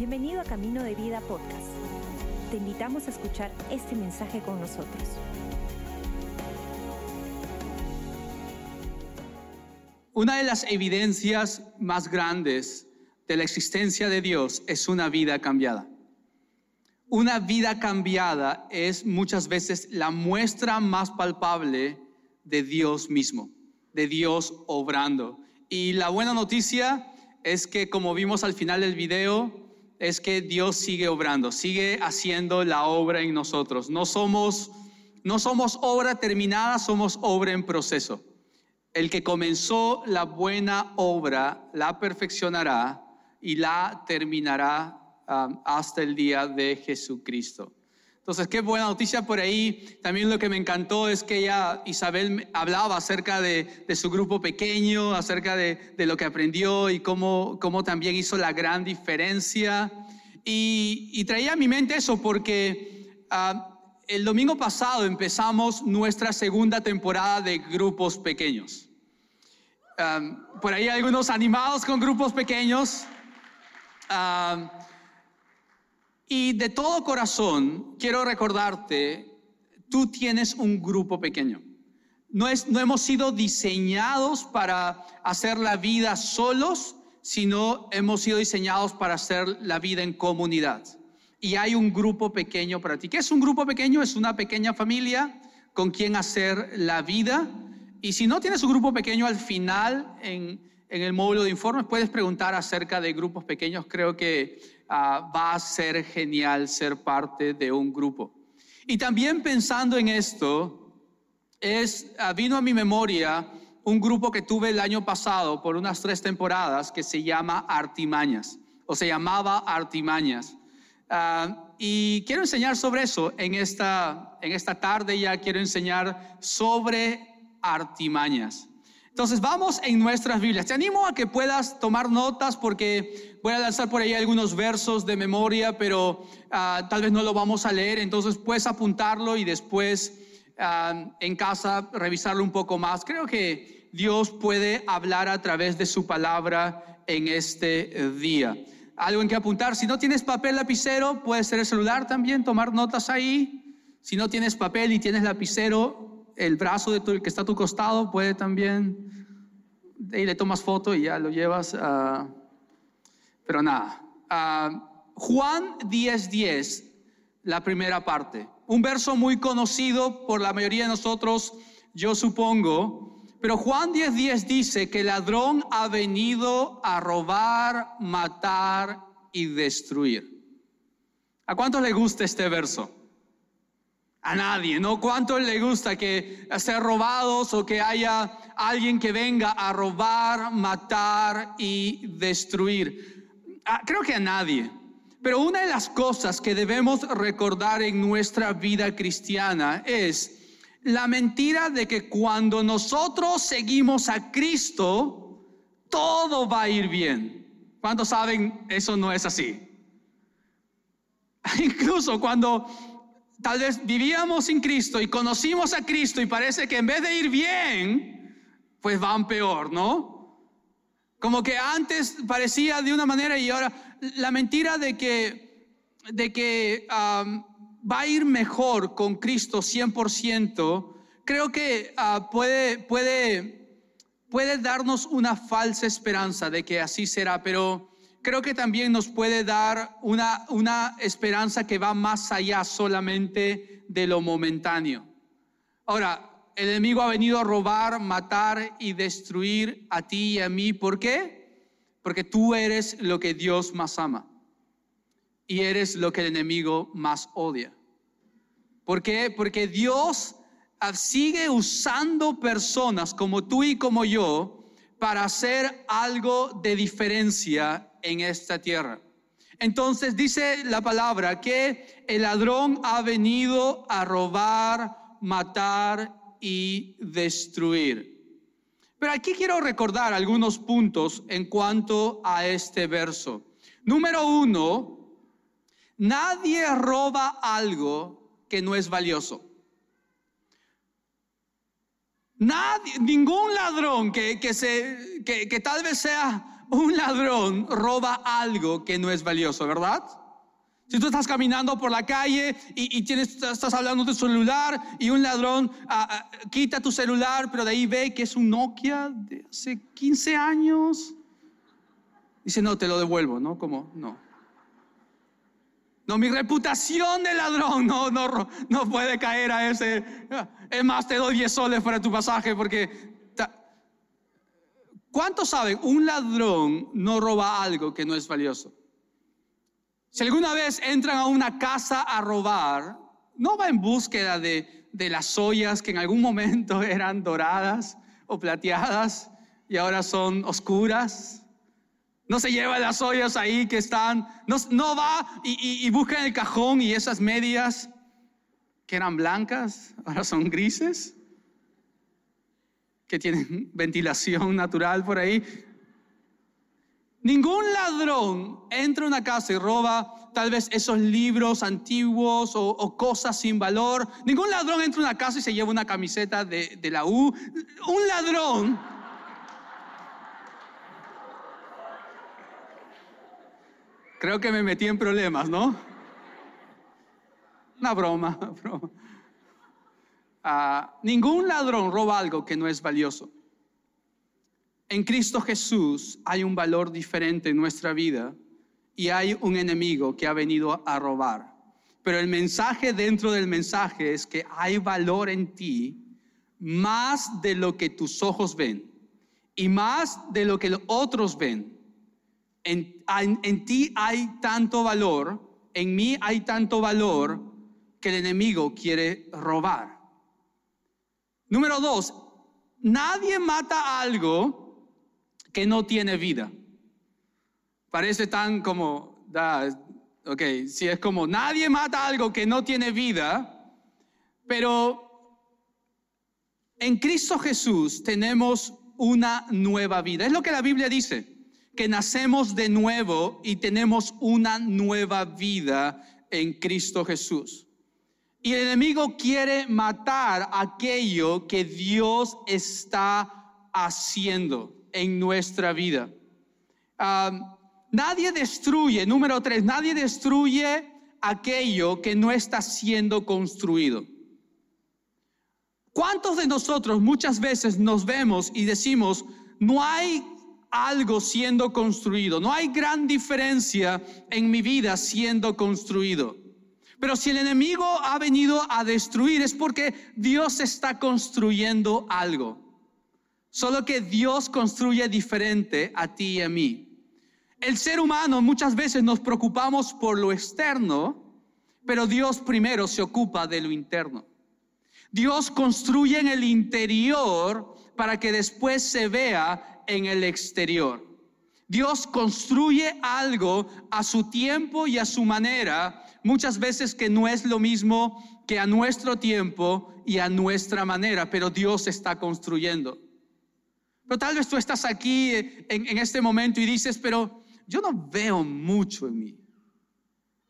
Bienvenido a Camino de Vida Podcast. Te invitamos a escuchar este mensaje con nosotros. Una de las evidencias más grandes de la existencia de Dios es una vida cambiada. Una vida cambiada es muchas veces la muestra más palpable de Dios mismo, de Dios obrando. Y la buena noticia es que como vimos al final del video, es que Dios sigue obrando, sigue haciendo la obra en nosotros. No somos, no somos obra terminada, somos obra en proceso. El que comenzó la buena obra la perfeccionará y la terminará um, hasta el día de Jesucristo. Entonces, qué buena noticia por ahí. También lo que me encantó es que ella, Isabel, hablaba acerca de, su grupo pequeño, acerca de, lo que aprendió y cómo, cómo, también hizo la gran diferencia. Y, traía a mi mente eso porque ah, el domingo pasado empezamos nuestra segunda temporada de grupos pequeños. Ah, por ahí algunos animados con grupos pequeños. Uh, y de todo corazón quiero recordarte, tú tienes un grupo pequeño. No, es, no hemos sido diseñados para hacer la vida solos, sino hemos sido diseñados para hacer la vida en comunidad. Y hay un grupo pequeño para ti. ¿Qué es un grupo pequeño? Es una pequeña familia con quien hacer la vida. Y si no tienes un grupo pequeño al final en, en el módulo de informes, puedes preguntar acerca de grupos pequeños. Creo que Ah, va a ser genial ser parte de un grupo. Y también pensando en esto, es, ah, vino a mi memoria un grupo que tuve el año pasado por unas tres temporadas que se llama Artimañas, o se llamaba Artimañas. Ah, y quiero enseñar sobre eso en esta, en esta tarde, ya quiero enseñar sobre artimañas. Entonces vamos en nuestras Biblias. Te animo a que puedas tomar notas porque voy a lanzar por ahí algunos versos de memoria, pero ah, tal vez no lo vamos a leer. Entonces puedes apuntarlo y después ah, en casa revisarlo un poco más. Creo que Dios puede hablar a través de su palabra en este día. Algo en que apuntar. Si no tienes papel lapicero, puede ser el celular también, tomar notas ahí. Si no tienes papel y tienes lapicero, el brazo de tu, que está a tu costado puede también, y le tomas foto y ya lo llevas a... Pero nada. Juan 10:10, 10, la primera parte. Un verso muy conocido por la mayoría de nosotros, yo supongo. Pero Juan 10:10 10 dice que el ladrón ha venido a robar, matar y destruir. ¿A cuántos le gusta este verso? A nadie, ¿no? ¿Cuánto le gusta que ser robados o que haya alguien que venga a robar, matar y destruir? Ah, creo que a nadie. Pero una de las cosas que debemos recordar en nuestra vida cristiana es la mentira de que cuando nosotros seguimos a Cristo, todo va a ir bien. ¿Cuántos saben eso no es así? Incluso cuando tal vez vivíamos sin Cristo y conocimos a Cristo y parece que en vez de ir bien, pues van peor, ¿no? Como que antes parecía de una manera y ahora la mentira de que, de que va a ir mejor con Cristo 100%, creo que ah, puede, puede, puede darnos una falsa esperanza de que así será, pero creo que también nos puede dar una, una esperanza que va más allá solamente de lo momentáneo. Ahora, el enemigo ha venido a robar, matar y destruir a ti y a mí. ¿Por qué? Porque tú eres lo que Dios más ama y eres lo que el enemigo más odia. ¿Por qué? Porque Dios sigue usando personas como tú y como yo para hacer algo de diferencia en esta tierra. Entonces dice la palabra que el ladrón ha venido a robar, matar y destruir. Pero aquí quiero recordar algunos puntos en cuanto a este verso. Número uno, nadie roba algo que no es valioso. Nadie, ningún ladrón que, que, se, que, que tal vez sea un ladrón roba algo que no es valioso, ¿verdad? Si tú estás caminando por la calle y, tienes, estás hablando de tu celular y un ladrón ah, ah, quita tu celular, pero de ahí ve que es un Nokia de hace 15 años, dice, no, te lo devuelvo, ¿no? Como, no. No, mi reputación de ladrón no, no, no puede caer a ese. Es más, te doy 10 soles para tu pasaje porque... ¿Cuántos saben? Un ladrón no roba algo que no es valioso. Si alguna vez entran a una casa a robar, no va en búsqueda de, de las ollas que en algún momento eran doradas o plateadas y ahora son oscuras. No se lleva las ollas ahí que están, no, no va y, y, busca en el cajón y esas medias que eran blancas, ahora son grises, que tienen ventilación natural por ahí. Ningún ladrón entra a una casa y roba tal vez esos libros antiguos o, cosas sin valor. Ningún ladrón entra a una casa y se lleva una camiseta de, de la U. Un ladrón Creo que me metí en problemas, ¿no? Una broma, broma. Ningún ladrón roba algo que no es valioso. En Cristo Jesús hay un valor diferente en nuestra vida y hay un enemigo que ha venido a robar. Pero el mensaje dentro del mensaje es que hay valor en ti más de lo que tus ojos ven y más de lo que los otros ven. En, en, ti hay tanto valor, en mí hay tanto valor que el enemigo quiere robar. Número dos, nadie mata algo que no tiene vida. Parece tan como, ok, si es como nadie mata algo que no tiene vida, pero en Cristo Jesús tenemos una nueva vida. Es lo que la Biblia dice, que nacemos de nuevo y tenemos una nueva vida en Cristo Jesús. Y el enemigo quiere matar aquello que Dios está haciendo en nuestra vida. nadie destruye, número tres, nadie destruye aquello que no está siendo construido. ¿Cuántos de nosotros muchas veces nos vemos y decimos, no hay algo siendo construido, no hay gran diferencia en mi vida siendo construido? Pero si el enemigo ha venido a destruir es porque Dios está construyendo algo. Solo que Dios construye diferente a ti y a mí. El ser humano muchas veces nos preocupamos por lo externo, pero Dios primero se ocupa de lo interno. Dios construye en el interior para que después se vea en el exterior. Dios construye algo a su tiempo y a su manera, muchas veces que no es lo mismo que a nuestro tiempo y a nuestra manera, pero Dios está construyendo. Pero tal vez tú estás aquí en, este momento y dices, pero yo no veo mucho en mí.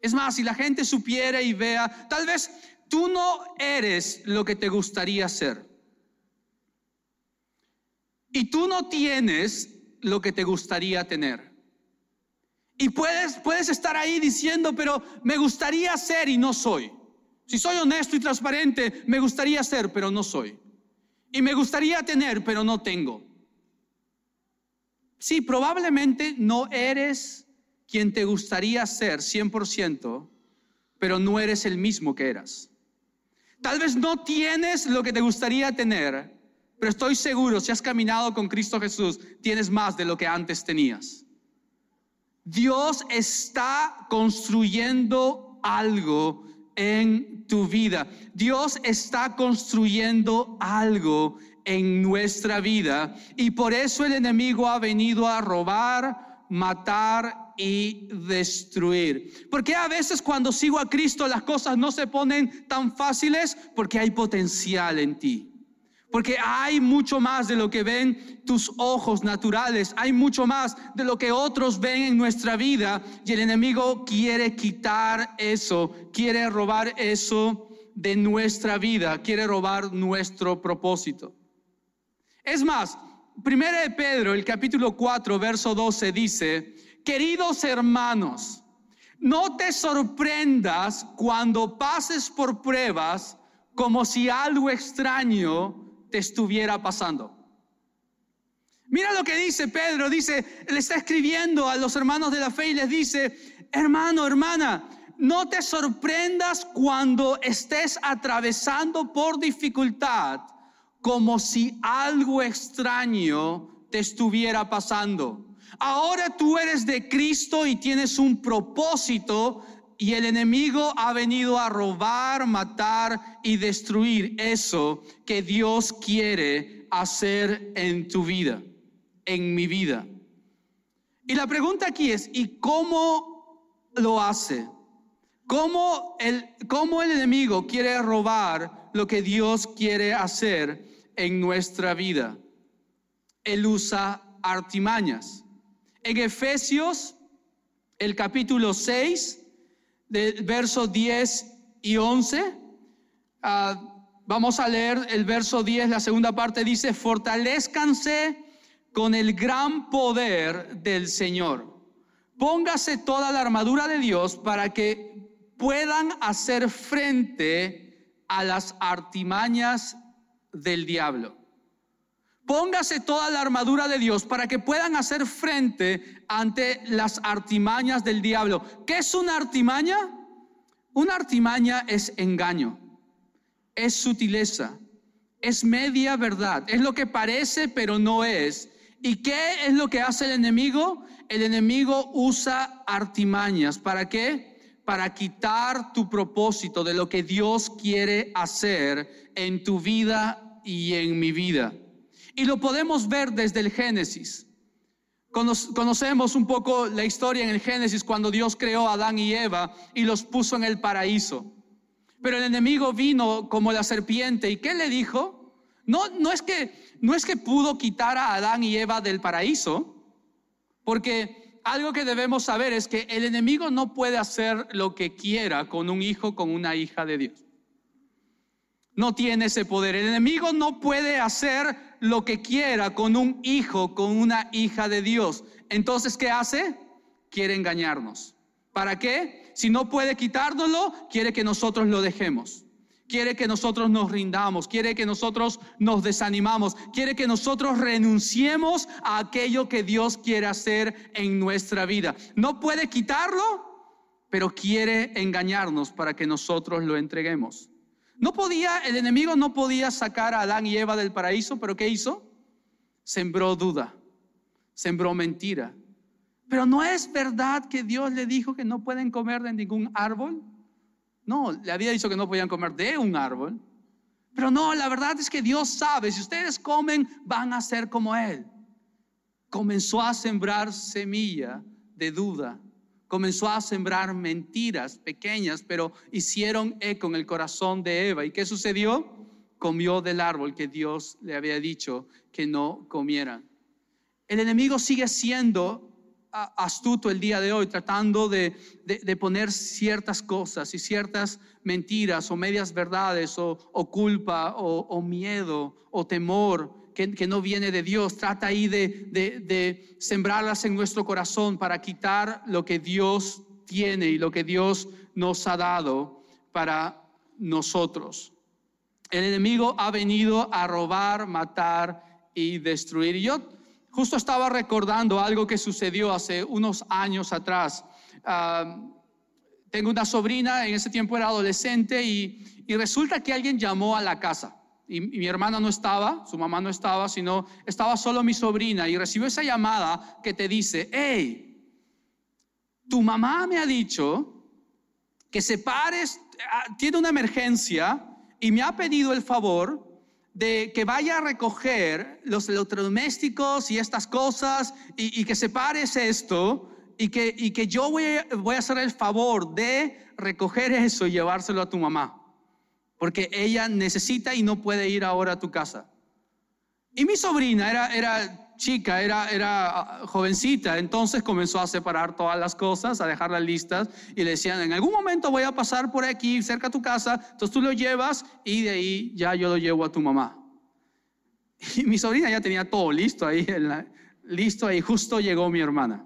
Es más, si la gente supiera y vea, tal vez tú no eres lo que te gustaría ser. Y tú no tienes lo que te gustaría tener. Y puedes, puedes estar ahí diciendo, pero me gustaría ser y no soy. Si soy honesto y transparente, me gustaría ser, pero no soy. Y me gustaría tener, pero no tengo. Sí, probablemente no eres quien te gustaría ser 100%, pero no eres el mismo que eras. Tal vez no tienes lo que te gustaría tener, pero estoy seguro, si has caminado con Cristo Jesús, tienes más de lo que antes tenías. Dios está construyendo algo en tu vida. Dios está construyendo algo en nuestra vida y por eso el enemigo ha venido a robar, matar y destruir. Porque a veces cuando sigo a Cristo las cosas no se ponen tan fáciles porque hay potencial en ti. Porque hay mucho más de lo que ven tus ojos naturales, hay mucho más de lo que otros ven en nuestra vida. Y el enemigo quiere quitar eso, quiere robar eso de nuestra vida, quiere robar nuestro propósito. Es más, primera de Pedro, el capítulo 4, verso 12 dice, queridos hermanos, no te sorprendas cuando pases por pruebas como si algo extraño te estuviera pasando. Mira lo que dice Pedro, dice, le está escribiendo a los hermanos de la fe y les dice, hermano, hermana, no te sorprendas cuando estés atravesando por dificultad como si algo extraño te estuviera pasando. Ahora tú eres de Cristo y tienes un propósito y el enemigo ha venido a robar, matar y destruir eso que Dios quiere hacer en tu vida, en mi vida. Y la pregunta aquí es, ¿y cómo lo hace? ¿Cómo el, cómo el enemigo quiere robar lo que Dios quiere hacer en nuestra vida? Él usa artimañas. En Efesios, el capítulo 6, del verso 10 y 11, ah, vamos a leer el verso 10, la segunda parte dice, fortalezcanse con el gran poder del Señor. Póngase toda la armadura de Dios para que puedan hacer frente a las artimañas del diablo. Póngase toda la armadura de Dios para que puedan hacer frente ante las artimañas del diablo. ¿Qué es una artimaña? Una artimaña es engaño, es sutileza, es media verdad, es lo que parece pero no es. ¿Y qué es lo que hace el enemigo? El enemigo usa artimañas. ¿Para qué? Para quitar tu propósito de lo que Dios quiere hacer en tu vida y en mi vida. Y lo podemos ver desde el Génesis. Conocemos un poco la historia en el Génesis cuando Dios creó a Adán y Eva y los puso en el paraíso. Pero el enemigo vino como la serpiente y ¿qué le dijo? No, no, es que, no es que pudo quitar a Adán y Eva del paraíso, porque algo que debemos saber es que el enemigo no puede hacer lo que quiera con un hijo, con una hija de Dios. No tiene ese poder. El enemigo no puede hacer lo que quiera con un hijo, con una hija de Dios. Entonces, ¿qué hace? Quiere engañarnos. ¿Para qué? Si no puede quitárnoslo, quiere que nosotros lo dejemos. Quiere que nosotros nos rindamos, quiere que nosotros nos desanimamos, quiere que nosotros renunciemos a aquello que Dios quiere hacer en nuestra vida. No puede quitarlo, pero quiere engañarnos para que nosotros lo entreguemos. No podía, el enemigo no podía sacar a Adán y Eva del paraíso, pero ¿qué hizo? Sembró duda, sembró mentira. Pero no es verdad que Dios le dijo que no pueden comer de ningún árbol. No, le había dicho que no podían comer de un árbol. Pero no, la verdad es que Dios sabe, si ustedes comen, van a ser como Él. Comenzó a sembrar semilla de duda comenzó a sembrar mentiras pequeñas, pero hicieron eco en el corazón de Eva. ¿Y qué sucedió? Comió del árbol que Dios le había dicho que no comieran. El enemigo sigue siendo astuto el día de hoy, tratando de, poner ciertas cosas y ciertas mentiras o medias verdades o, culpa o miedo o temor que, no viene de Dios. Trata ahí de, de sembrarlas en nuestro corazón para quitar lo que Dios tiene y lo que Dios nos ha dado para nosotros. El enemigo ha venido a robar, matar y destruir. Y yo justo estaba recordando algo que sucedió hace unos años atrás. Ah, tengo una sobrina, en ese tiempo era adolescente, y, y resulta que alguien llamó a la casa y, mi hermana no estaba, su mamá no estaba, sino estaba solo mi sobrina y recibió esa llamada que te dice, hey, tu mamá me ha dicho que se pares, ah, tiene una emergencia y me ha pedido el favor de que vaya a recoger los electrodomésticos y estas cosas y, que separes esto y que, y que yo voy, voy a hacer el favor de recoger eso y llevárselo a tu mamá porque ella necesita y no puede ir ahora a tu casa. Y mi sobrina era, era chica, era, era ah, jovencita, entonces comenzó a separar todas las cosas, a dejarlas listas y le decían, en algún momento voy a pasar por aquí, cerca a tu casa, entonces tú lo llevas y de ahí ya yo lo llevo a tu mamá. Y mi sobrina ya tenía todo listo ahí, listo ahí, justo llegó mi hermana.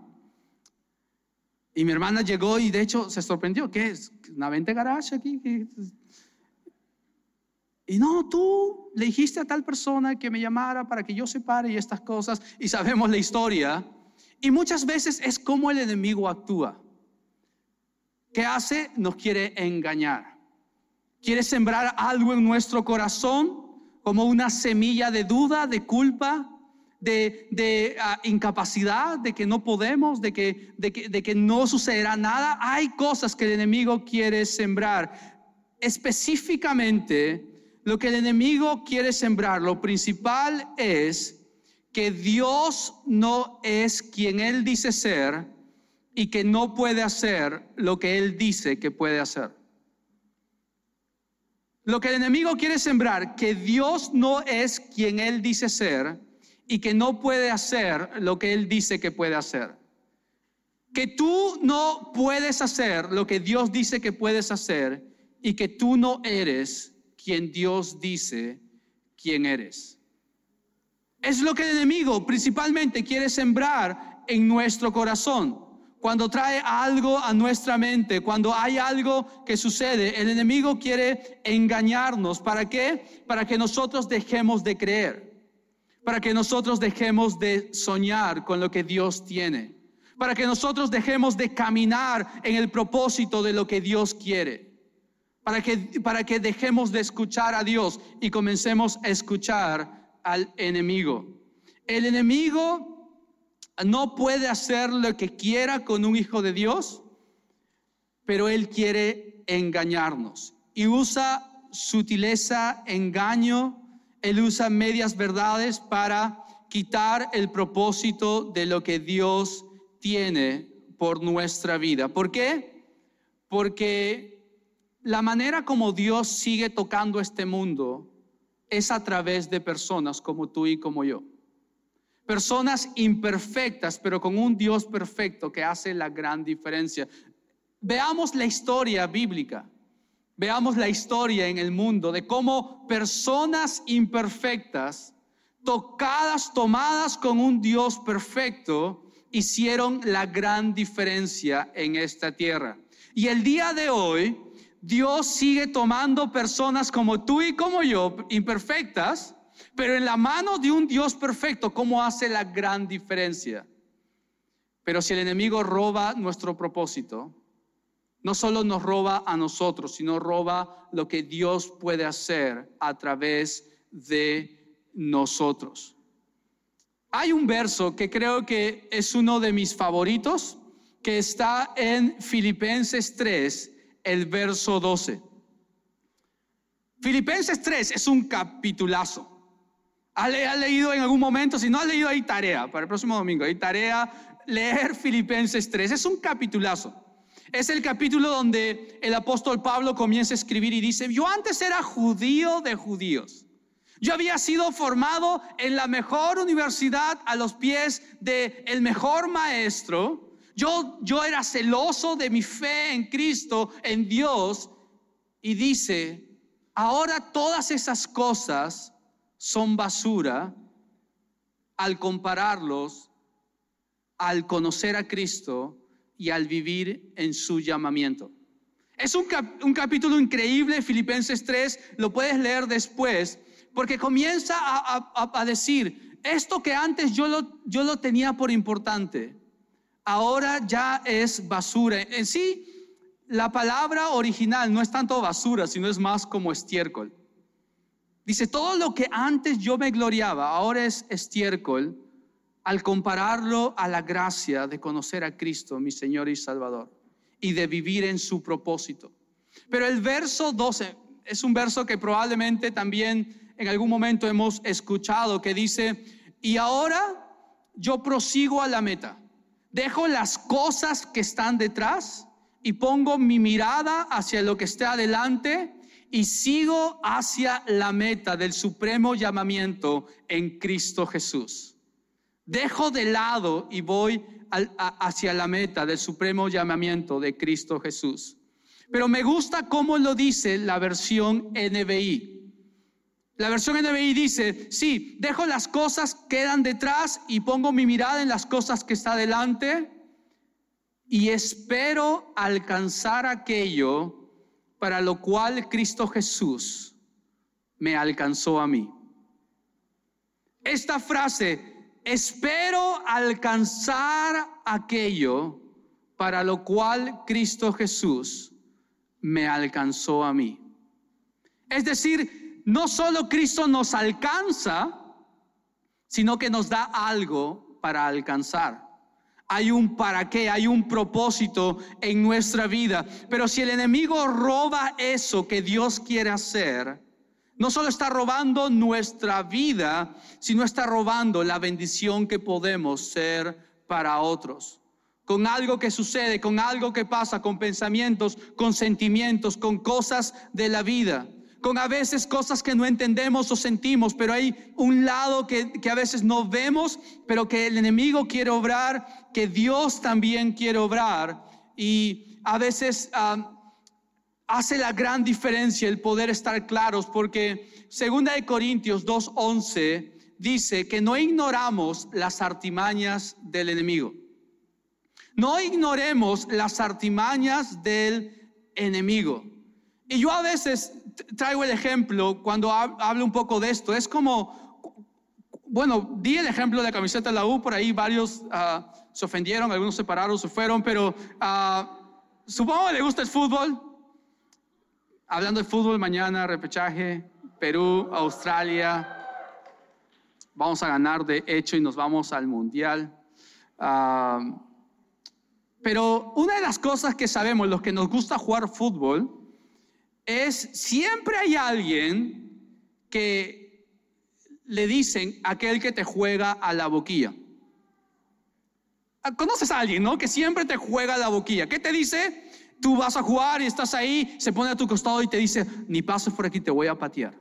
Y mi hermana llegó y de hecho se sorprendió, ¿qué es? ¿Una venta garage aquí? Y no, tú le dijiste a tal persona que me llamara para que yo separe y estas cosas, y sabemos la historia. Y muchas veces es como el enemigo actúa. ¿Qué hace? Nos quiere engañar. Quiere sembrar algo en nuestro corazón como una semilla de duda, de culpa, de, ah, incapacidad, de que no podemos, de que, de, que, de que no sucederá nada. Hay cosas que el enemigo quiere sembrar. Específicamente, lo que el enemigo quiere sembrar, lo principal es que Dios no es quien Él dice ser y que no puede hacer lo que Él dice que puede hacer. Lo que el enemigo quiere sembrar, que Dios no es quien Él dice ser y que no puede hacer lo que Él dice que puede hacer. Que tú no puedes hacer lo que Dios dice que puedes hacer y que tú no eres quien Dios dice quién eres. Es lo que el enemigo principalmente quiere sembrar en nuestro corazón. Cuando trae algo a nuestra mente, cuando hay algo que sucede, el enemigo quiere engañarnos. ¿Para qué? Para que nosotros dejemos de creer. Para que nosotros dejemos de soñar con lo que Dios tiene. Para que nosotros dejemos de caminar en el propósito de lo que Dios quiere para que, para que dejemos de escuchar a Dios y comencemos a escuchar al enemigo. El enemigo no puede hacer lo que quiera con un hijo de Dios, pero él quiere engañarnos y usa sutileza, engaño, él usa medias verdades para quitar el propósito de lo que Dios tiene por nuestra vida. ¿Por qué? Porque la manera como Dios sigue tocando este mundo es a través de personas como tú y como yo. Personas imperfectas, pero con un Dios perfecto que hace la gran diferencia. Veamos la historia bíblica. Veamos la historia en el mundo de cómo personas imperfectas, tocadas, tomadas con un Dios perfecto, hicieron la gran diferencia en esta tierra. Y el día de hoy Dios sigue tomando personas como tú y como yo, imperfectas, pero en la mano de un Dios perfecto, ¿cómo hace la gran diferencia? Pero si el enemigo roba nuestro propósito, no solo nos roba a nosotros, sino roba lo que Dios puede hacer a través de nosotros. Hay un verso que creo que es uno de mis favoritos, que está en Filipenses 3, el verso 12. Filipenses 3 es un capitulazo. ¿Ha leído en algún momento? Si no ha leído, hay tarea para el próximo domingo. Hay tarea leer Filipenses 3. Es un capitulazo. Es el capítulo donde el apóstol Pablo comienza a escribir y dice, yo antes era judío de judíos. Yo había sido formado en la mejor universidad a los pies del el mejor maestro. Yo, yo era celoso de mi fe en Cristo, en Dios, y dice, ahora todas esas cosas son basura al compararlos al conocer a Cristo y al vivir en su llamamiento. Es un, capítulo increíble, Filipenses 3, lo puedes leer después, porque comienza a, decir, esto que antes yo lo, yo lo tenía por importante, ahora ya es basura. En sí, la palabra original no es tanto basura, sino es más como estiércol. Dice, todo lo que antes yo me gloriaba, ahora es estiércol al compararlo a la gracia de conocer a Cristo, mi Señor y Salvador, y de vivir en su propósito. Pero el verso 12 es un verso que probablemente también en algún momento hemos escuchado, que dice, y ahora yo prosigo a la meta Dejo las cosas que están detrás y pongo mi mirada hacia lo que está adelante y sigo hacia la meta del supremo llamamiento en Cristo Jesús. Dejo de lado y voy hacia la meta del supremo llamamiento de Cristo Jesús. Pero me gusta cómo lo dice la versión NBI. La versión NBI dice, sí, dejo las cosas que quedan detrás y pongo mi mirada en las cosas que está delante y espero alcanzar aquello para lo cual Cristo Jesús me alcanzó a mí. Esta frase, espero alcanzar aquello para lo cual Cristo Jesús me alcanzó a mí. Es decir, no solo Cristo nos alcanza, sino que nos da algo para alcanzar. Hay un para qué, hay un propósito en nuestra vida. Pero si el enemigo roba eso que Dios quiere hacer, no solo está robando nuestra vida, sino está robando la bendición que podemos ser para otros con algo que sucede, con algo que pasa, con pensamientos, con sentimientos, con cosas de la vida, con a veces cosas que no entendemos o sentimos, pero hay un lado que, a veces no vemos, pero que el enemigo quiere obrar, que Dios también quiere obrar. Y a veces hace la gran diferencia el poder estar claros, porque segunda de Corintios 2.11 dice que no ignoramos las artimañas del enemigo. No ignoremos las artimañas del enemigo. Y yo a veces traigo el ejemplo cuando hablo un poco de esto. Es como, bueno, di el ejemplo de la camiseta de la U, por ahí varios ah, se ofendieron, algunos se pararon, se fueron, pero uh, supongo que le gusta el fútbol. Hablando de fútbol, mañana repechaje, Perú, Australia. Vamos a ganar de hecho y nos vamos al Mundial. Ah, pero una de las cosas que sabemos, los que nos gusta jugar fútbol, es siempre hay alguien que le dicen aquel que te juega a la boquilla. ¿Conoces a alguien, no? Que siempre te juega a la boquilla. ¿Qué te dice? Tú vas a jugar y estás ahí, se pone a tu costado y te dice, ni pases por aquí, te voy a patear.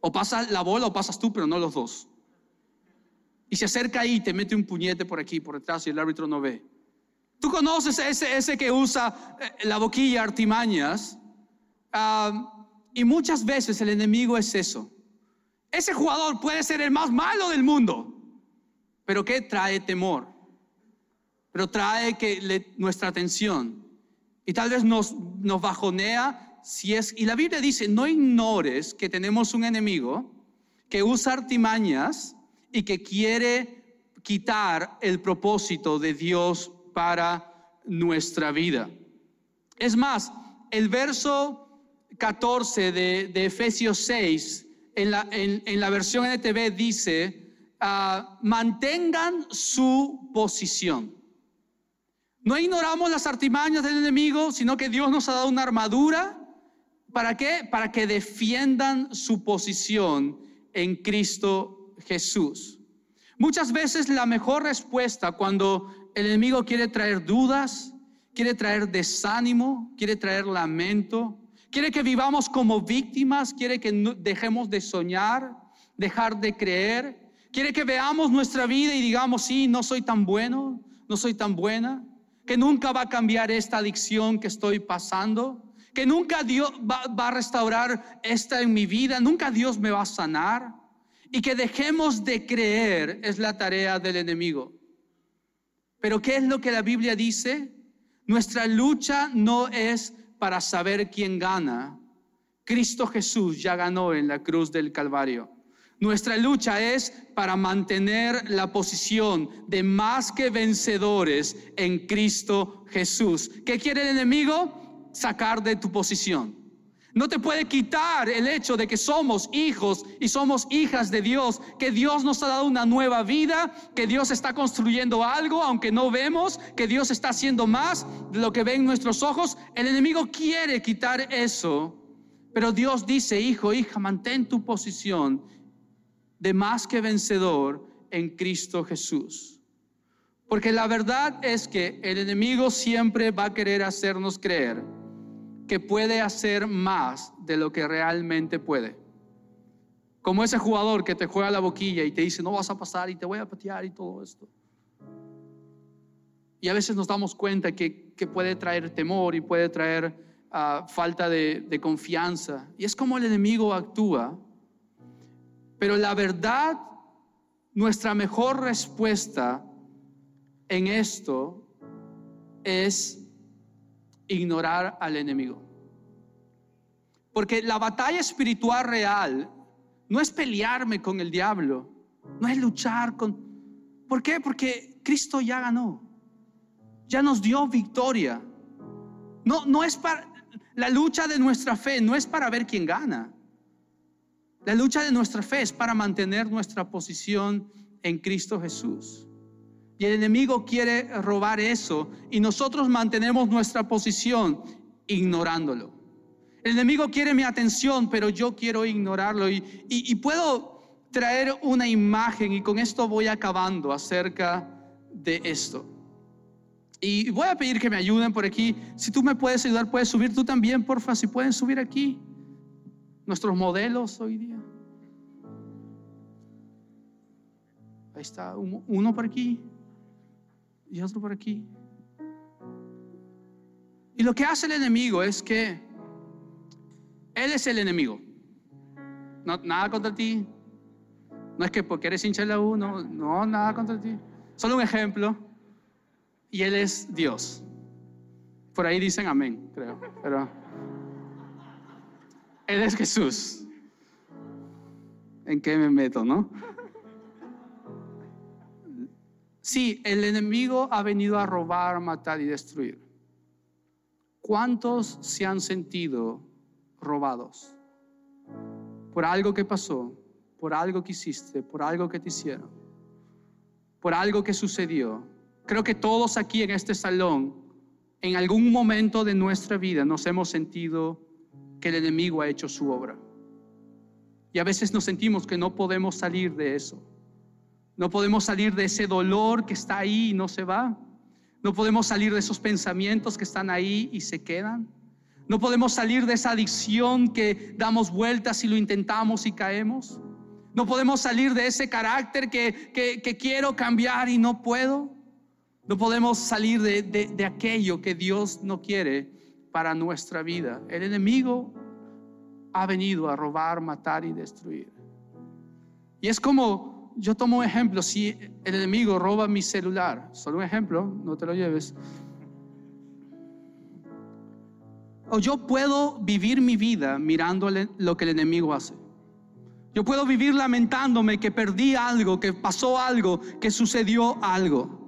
O pasa la bola o pasas tú, pero no los dos. Y se acerca ahí y te mete un puñete por aquí, por detrás y el árbitro no ve. Tú conoces ese, ese que usa eh, la boquilla, artimañas. Y muchas veces el enemigo es eso. Ese jugador puede ser el más malo del mundo, pero que trae temor, pero trae que nuestra atención y tal vez nos, nos bajonea si es. Y la Biblia dice: no ignores que tenemos un enemigo que usa artimañas y que quiere quitar el propósito de Dios para nuestra vida. Es más, el verso 14 de, Efesios 6, en la, en, la, versión NTV dice, ah, mantengan su posición. No ignoramos las artimañas del enemigo, sino que Dios nos ha dado una armadura. ¿Para qué? Para que defiendan su posición en Cristo Jesús. Muchas veces la mejor respuesta cuando el enemigo quiere traer dudas, quiere traer desánimo, quiere traer lamento, quiere que vivamos como víctimas, quiere que dejemos de soñar, dejar de creer, quiere que veamos nuestra vida y digamos, sí, no soy tan bueno, no soy tan buena, que nunca va a cambiar esta adicción que estoy pasando, que nunca Dios va, va a restaurar esta en mi vida, nunca Dios me va a sanar y que dejemos de creer es la tarea del enemigo. Pero ¿qué es lo que la Biblia dice? Nuestra lucha no es para saber quién gana. Cristo Jesús ya ganó en la cruz del Calvario. Nuestra lucha es para mantener la posición de más que vencedores en Cristo Jesús. ¿Qué quiere el enemigo? Sacar de tu posición. No te puede quitar el hecho de que somos hijos y somos hijas de Dios, que Dios nos ha dado una nueva vida, que Dios está construyendo algo, aunque no vemos, que Dios está haciendo más de lo que ven nuestros ojos. El enemigo quiere quitar eso, pero Dios dice, hijo, hija, mantén tu posición de más que vencedor en Cristo Jesús. Porque la verdad es que el enemigo siempre va a querer hacernos creer que puede hacer más de lo que realmente puede. Como ese jugador que te juega la boquilla y te dice, no vas a pasar y te voy a patear y todo esto. Y a veces nos damos cuenta que, puede traer temor y puede traer ah, falta de, de confianza. Y es como el enemigo actúa. Pero la verdad, nuestra mejor respuesta en esto es ignorar al enemigo. Porque la batalla espiritual real no es pelearme con el diablo, no es luchar con... ¿Por qué? Porque Cristo ya ganó, ya nos dio victoria. No, no es para... La lucha de nuestra fe no es para ver quién gana. La lucha de nuestra fe es para mantener nuestra posición en Cristo Jesús. Y el enemigo quiere robar eso y nosotros mantenemos nuestra posición ignorándolo. El enemigo quiere mi atención, pero yo quiero ignorarlo. Y, puedo traer una imagen y con esto voy acabando acerca de esto. Y voy a pedir que me ayuden por aquí. Si tú me puedes ayudar, puedes subir tú también, porfa, si pueden subir aquí. Nuestros modelos hoy día. Ahí está, uno por aquí y otro por aquí. Y lo que hace el enemigo es que Él es el enemigo. No, nada contra ti. No es que porque eres hincha la U, no, no, nada contra ti. Solo un ejemplo. Y Él es Dios. Por ahí dicen amén, creo. Pero Él es Jesús. ¿En qué me meto, no? Sí, el enemigo ha venido a robar, matar y destruir. ¿Cuántos se han sentido robados? Por algo que pasó, por algo que hiciste, por algo que te hicieron, por algo que sucedió. Creo que todos aquí en este salón, en algún momento de nuestra vida, nos hemos sentido que el enemigo ha hecho su obra. Y a veces nos sentimos que no podemos salir de eso. No podemos salir de ese dolor que está ahí y no se va. No podemos salir de esos pensamientos que están ahí y se quedan. No podemos salir de esa adicción que damos vueltas y lo intentamos y caemos. No podemos salir de ese carácter que, quiero cambiar y no puedo. No podemos salir de, de aquello que Dios no quiere para nuestra vida. El enemigo ha venido a robar, matar y destruir. Y es como yo tomo un ejemplo, si el enemigo roba mi celular, solo un ejemplo, no te lo lleves. O yo puedo vivir mi vida mirando lo que el enemigo hace. Yo puedo vivir lamentándome que perdí algo, que pasó algo, que sucedió algo.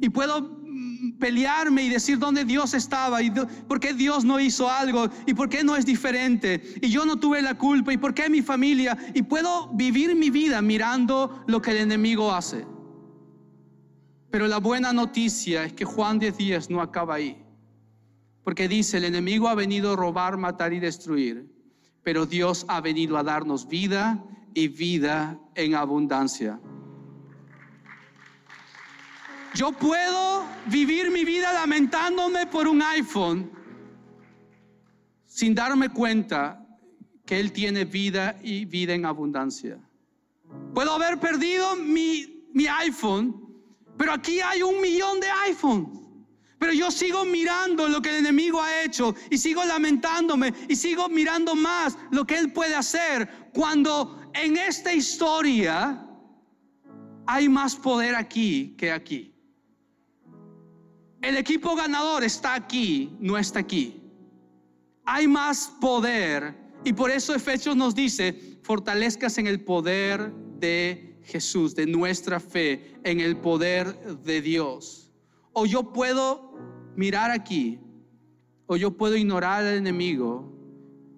Y puedo pelearme y decir dónde Dios estaba y por qué Dios no hizo algo y por qué no es diferente y yo no tuve la culpa y por qué mi familia y puedo vivir mi vida mirando lo que el enemigo hace. Pero la buena noticia es que Juan 10:10 no acaba ahí. Porque dice, el enemigo ha venido a robar, matar y destruir, pero Dios ha venido a darnos vida y vida en abundancia. Yo puedo vivir mi vida lamentándome por un iPhone sin darme cuenta que Él tiene vida y vida en abundancia. Puedo haber perdido mi, mi iPhone, pero aquí hay un millón de iPhones. Pero yo sigo mirando lo que el enemigo ha hecho y sigo lamentándome y sigo mirando más lo que Él puede hacer cuando en esta historia hay más poder aquí que aquí. El equipo ganador está aquí, no está aquí. Hay más poder y por eso Efesios nos dice, fortalezcas en el poder de Jesús, de nuestra fe, en el poder de Dios. O yo puedo mirar aquí, o yo puedo ignorar al enemigo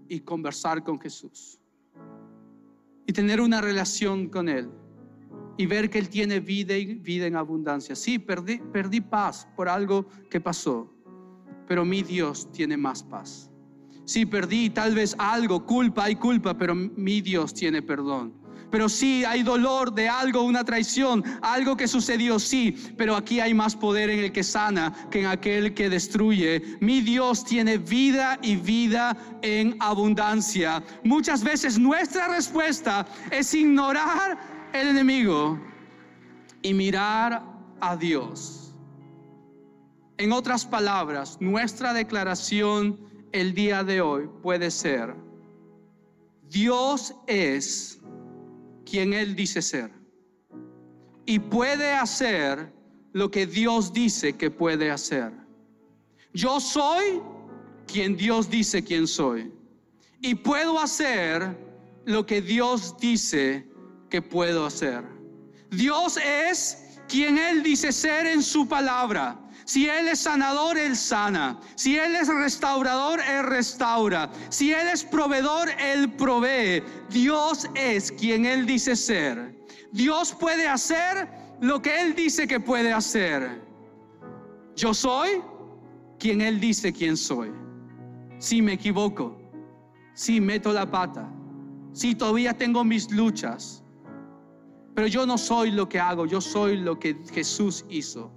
y conversar con Jesús. Y tener una relación con Él y ver que Él tiene vida y vida en abundancia. Sí, perdí, perdí paz por algo que pasó, pero mi Dios tiene más paz. Sí, perdí tal vez algo, culpa, hay culpa, pero mi Dios tiene perdón. Pero sí, hay dolor de algo, una traición, algo que sucedió, sí, pero aquí hay más poder en el que sana que en aquel que destruye. Mi Dios tiene vida y vida en abundancia. Muchas veces nuestra respuesta es ignorar el enemigo y mirar a Dios. En otras palabras, nuestra declaración el día de hoy puede ser, Dios es quien Él dice ser y puede hacer lo que Dios dice que puede hacer. Yo soy quien Dios dice quien soy y puedo hacer lo que Dios dice que puedo hacer. Dios es quien Él dice ser en su palabra. Si Él es sanador, Él sana. Si Él es restaurador, Él restaura. Si Él es proveedor, Él provee. Dios es quien Él dice ser. Dios puede hacer lo que Él dice que puede hacer. Yo soy quien Él dice quién soy. Si me equivoco, si meto la pata, si todavía tengo mis luchas, pero yo no soy lo que hago, yo soy lo que Jesús hizo.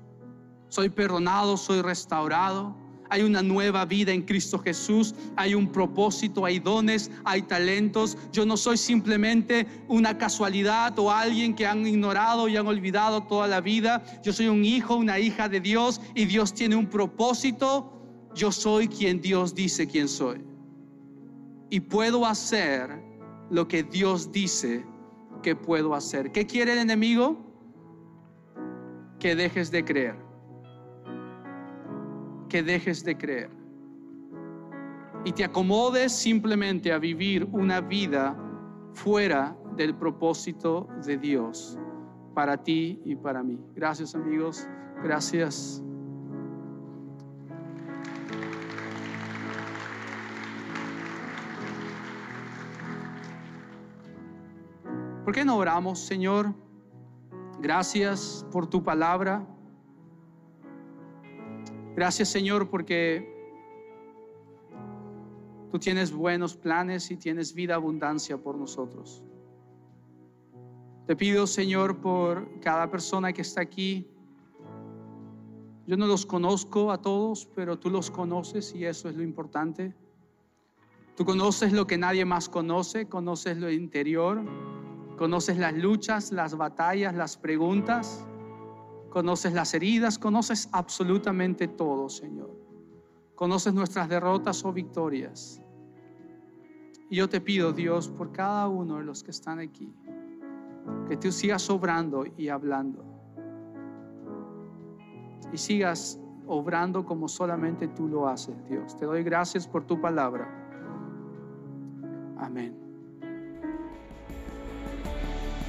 Soy perdonado, soy restaurado. Hay una nueva vida en Cristo Jesús, hay un propósito, hay dones, hay talentos. Yo no soy simplemente una casualidad o alguien que han ignorado y han olvidado toda la vida. Yo soy un hijo, una hija de Dios y Dios tiene un propósito. Yo soy quien Dios dice quién soy. Y puedo hacer lo que Dios dice que puedo hacer. ¿Qué quiere el enemigo? Que dejes de creer. Que dejes de creer. Y te acomodes simplemente a vivir una vida fuera del propósito de Dios para ti y para mí. Gracias amigos. Gracias. ¿Por qué no oramos, Señor? Gracias por tu palabra. Gracias, Señor, porque tú tienes buenos planes y tienes vida abundancia por nosotros. Te pido, Señor, por cada persona que está aquí. Yo no los conozco a todos, pero tú los conoces y eso es lo importante. Tú conoces lo que nadie más conoce, conoces lo interior. Conoces las luchas, las batallas, las preguntas. Conoces las heridas, conoces absolutamente todo, Señor. Conoces nuestras derrotas o victorias. Y yo te pido, Dios, por cada uno de los que están aquí, que tú sigas obrando y hablando. Y sigas obrando como solamente tú lo haces, Dios. Te doy gracias por tu palabra. Amén.